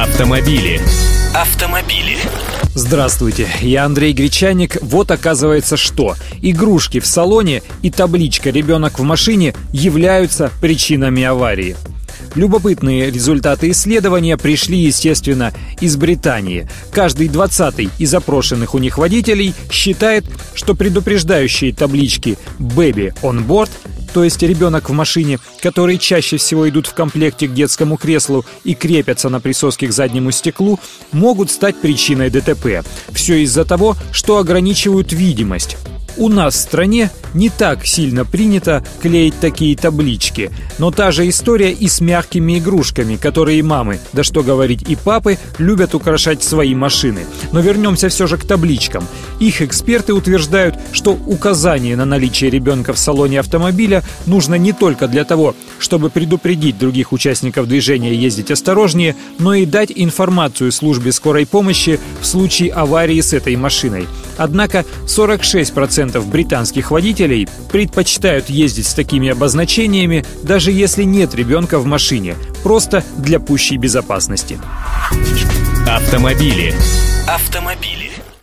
Автомобили. Автомобили. Здравствуйте, я Андрей Гречаник. Вот оказывается что. Игрушки в салоне и табличка «Ребенок в машине» являются причинами аварии. Любопытные результаты исследования пришли, естественно, из Британии. Каждый двадцатый из опрошенных у них водителей считает, что предупреждающие таблички «Baby on board» то есть ребенок в машине, которые чаще всего идут в комплекте к детскому креслу и крепятся на присоске к заднему стеклу, могут стать причиной ДТП. Все из-за того, что ограничивают видимость. У нас в стране не так сильно принято клеить такие таблички, но та же история и с мягкими игрушками, которые мамы, да что говорить и папы, любят украшать свои машины. Но вернемся все же к табличкам. Их эксперты утверждают, что указание на наличие ребенка в салоне автомобиля нужно не только для того, чтобы предупредить других участников движения ездить осторожнее, но и дать информацию службе скорой помощи в случае аварии с этой машиной. Однако 46% британских водителей предпочитают ездить с такими обозначениями, даже если нет ребенка в машине, просто для пущей безопасности. Автомобили. Автомобили.